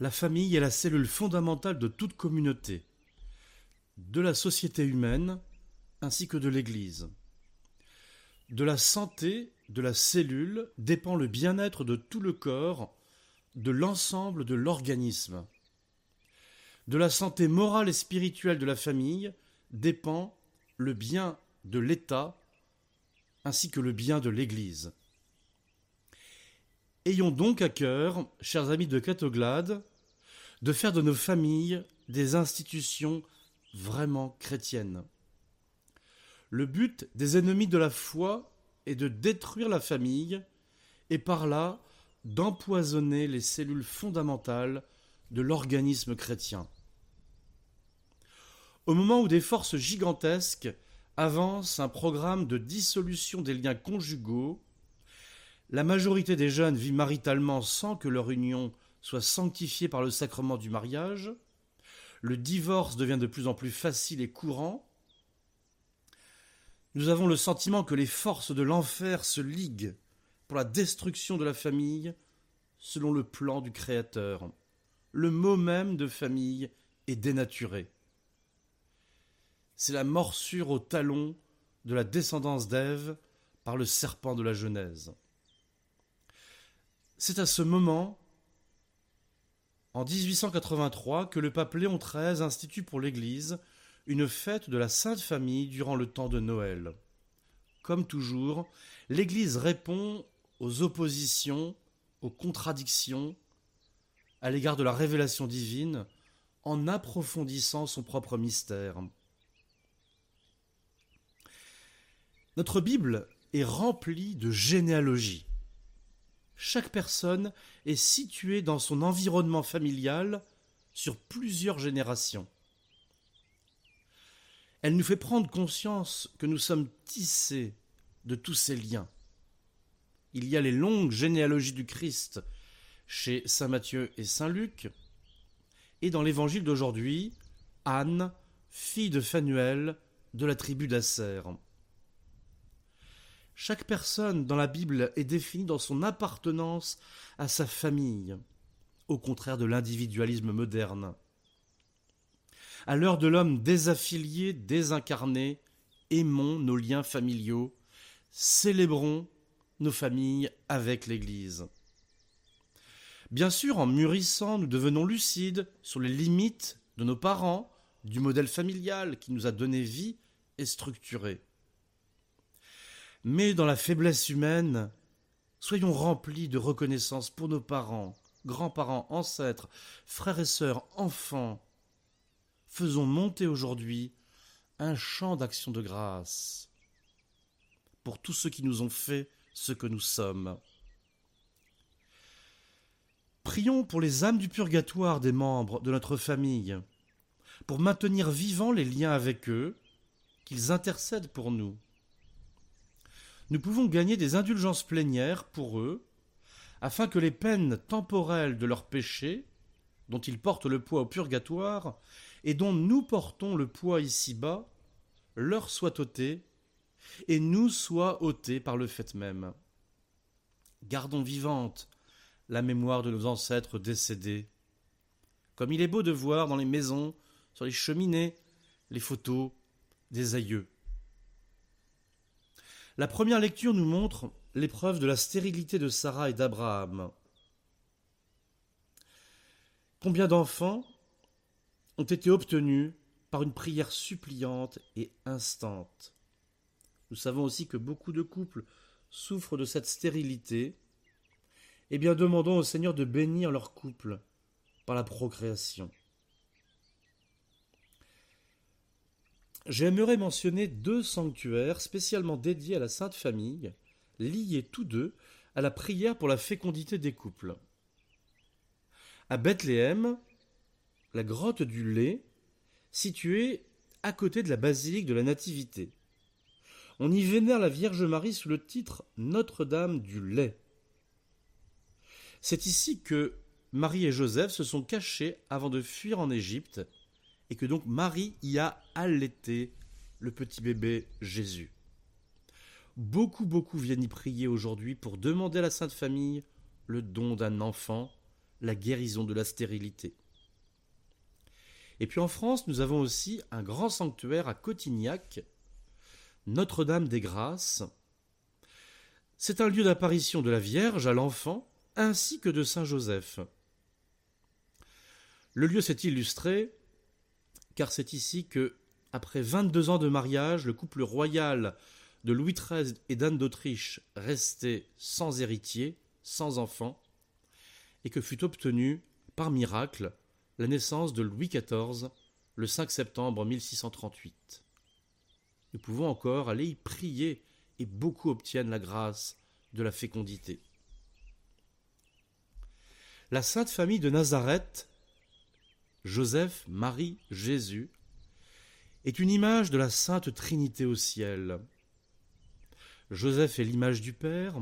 La famille est la cellule fondamentale de toute communauté, de la société humaine ainsi que de l'Église. De la santé de la cellule dépend le bien-être de tout le corps, de l'ensemble de l'organisme. De la santé morale et spirituelle de la famille dépend le bien de l'État ainsi que le bien de l'Église. Ayons donc à cœur, chers amis de Catoglade, de faire de nos familles des institutions vraiment chrétiennes. Le but des ennemis de la foi est de détruire la famille et par là d'empoisonner les cellules fondamentales de l'organisme chrétien. Au moment où des forces gigantesques avancent un programme de dissolution des liens conjugaux, la majorité des jeunes vit maritalement sans que leur union soit sanctifiée par le sacrement du mariage, le divorce devient de plus en plus facile et courant, nous avons le sentiment que les forces de l'enfer se liguent pour la destruction de la famille selon le plan du Créateur. Le mot même de famille est dénaturé. C'est la morsure au talon de la descendance d'Ève par le serpent de la Genèse. C'est à ce moment, en 1883, que le pape Léon XIII institue pour l'Église une fête de la Sainte Famille durant le temps de Noël. Comme toujours, l'Église répond aux oppositions, aux contradictions à l'égard de la révélation divine en approfondissant son propre mystère. Notre Bible est remplie de généalogies. Chaque personne est située dans son environnement familial sur plusieurs générations. Elle nous fait prendre conscience que nous sommes tissés de tous ces liens. Il y a les longues généalogies du Christ chez Saint Matthieu et Saint Luc, et dans l'évangile d'aujourd'hui, Anne, fille de Phanuel, de la tribu d'Asser. Chaque personne dans la Bible est définie dans son appartenance à sa famille, au contraire de l'individualisme moderne. À l'heure de l'homme désaffilié, désincarné, aimons nos liens familiaux, célébrons nos familles avec l'Église. Bien sûr, en mûrissant, nous devenons lucides sur les limites de nos parents, du modèle familial qui nous a donné vie et structuré. Mais dans la faiblesse humaine, soyons remplis de reconnaissance pour nos parents, grands-parents, ancêtres, frères et sœurs, enfants, faisons monter aujourd'hui un chant d'action de grâce pour tous ceux qui nous ont fait ce que nous sommes. Prions pour les âmes du purgatoire des membres de notre famille, pour maintenir vivants les liens avec eux, qu'ils intercèdent pour nous. Nous pouvons gagner des indulgences plénières pour eux, afin que les peines temporelles de leurs péchés, dont ils portent le poids au purgatoire, et dont nous portons le poids ici-bas, leur soit ôté, et nous soit ôté par le fait même. Gardons vivante la mémoire de nos ancêtres décédés. Comme il est beau de voir dans les maisons, sur les cheminées, les photos des aïeux. La première lecture nous montre l'épreuve de la stérilité de Sarah et d'Abraham. Combien d'enfants ont été obtenus par une prière suppliante et instante? Nous savons aussi que beaucoup de couples souffrent de cette stérilité. Eh bien, demandons au Seigneur de bénir leur couple par la procréation. J'aimerais mentionner deux sanctuaires spécialement dédiés à la Sainte Famille, liés tous deux à la prière pour la fécondité des couples. À Bethléem, la grotte du lait, située à côté de la basilique de la Nativité. On y vénère la Vierge Marie sous le titre Notre-Dame du lait. C'est ici que Marie et Joseph se sont cachés avant de fuir en Égypte, et que donc Marie y a allaité le petit bébé Jésus. Beaucoup, beaucoup viennent y prier aujourd'hui pour demander à la Sainte Famille le don d'un enfant, la guérison de la stérilité. Et puis en France, nous avons aussi un grand sanctuaire à Cotignac, Notre-Dame des Grâces. C'est un lieu d'apparition de la Vierge à l'enfant ainsi que de Saint Joseph. Le lieu s'est illustré car c'est ici que, après 22 ans de mariage, le couple royal de Louis XIII et d'Anne d'Autriche restait sans héritier, sans enfant, et que fut obtenu, par miracle, la naissance de Louis XIV le 5 septembre 1638. Nous pouvons encore aller y prier et beaucoup obtiennent la grâce de la fécondité. La Sainte Famille de Nazareth, Joseph, Marie, Jésus, est une image de la Sainte Trinité au ciel. Joseph est l'image du Père,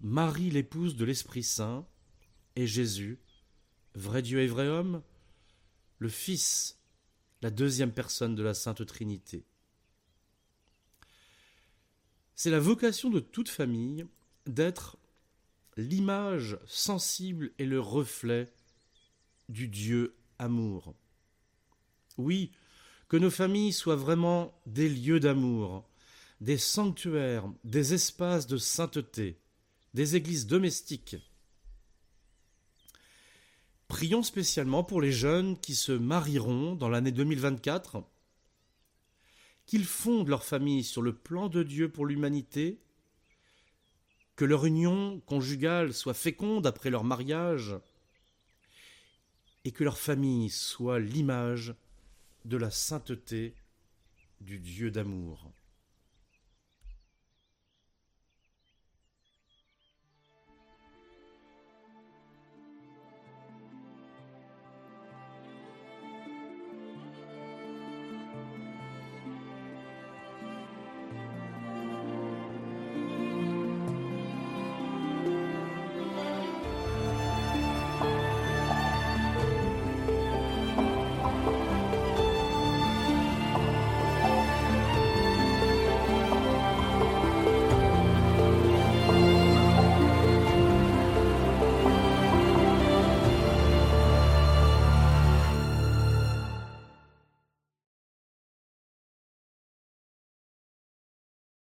Marie l'épouse de l'Esprit Saint, et Jésus, vrai Dieu et vrai homme, le Fils, la deuxième personne de la Sainte Trinité. C'est la vocation de toute famille d'être l'image sensible et le reflet du Dieu amour. Oui, que nos familles soient vraiment des lieux d'amour, des sanctuaires, des espaces de sainteté, des églises domestiques, Prions spécialement pour les jeunes qui se marieront dans l'année 2024, qu'ils fondent leur famille sur le plan de Dieu pour l'humanité, que leur union conjugale soit féconde après leur mariage, et que leur famille soit l'image de la sainteté du Dieu d'amour.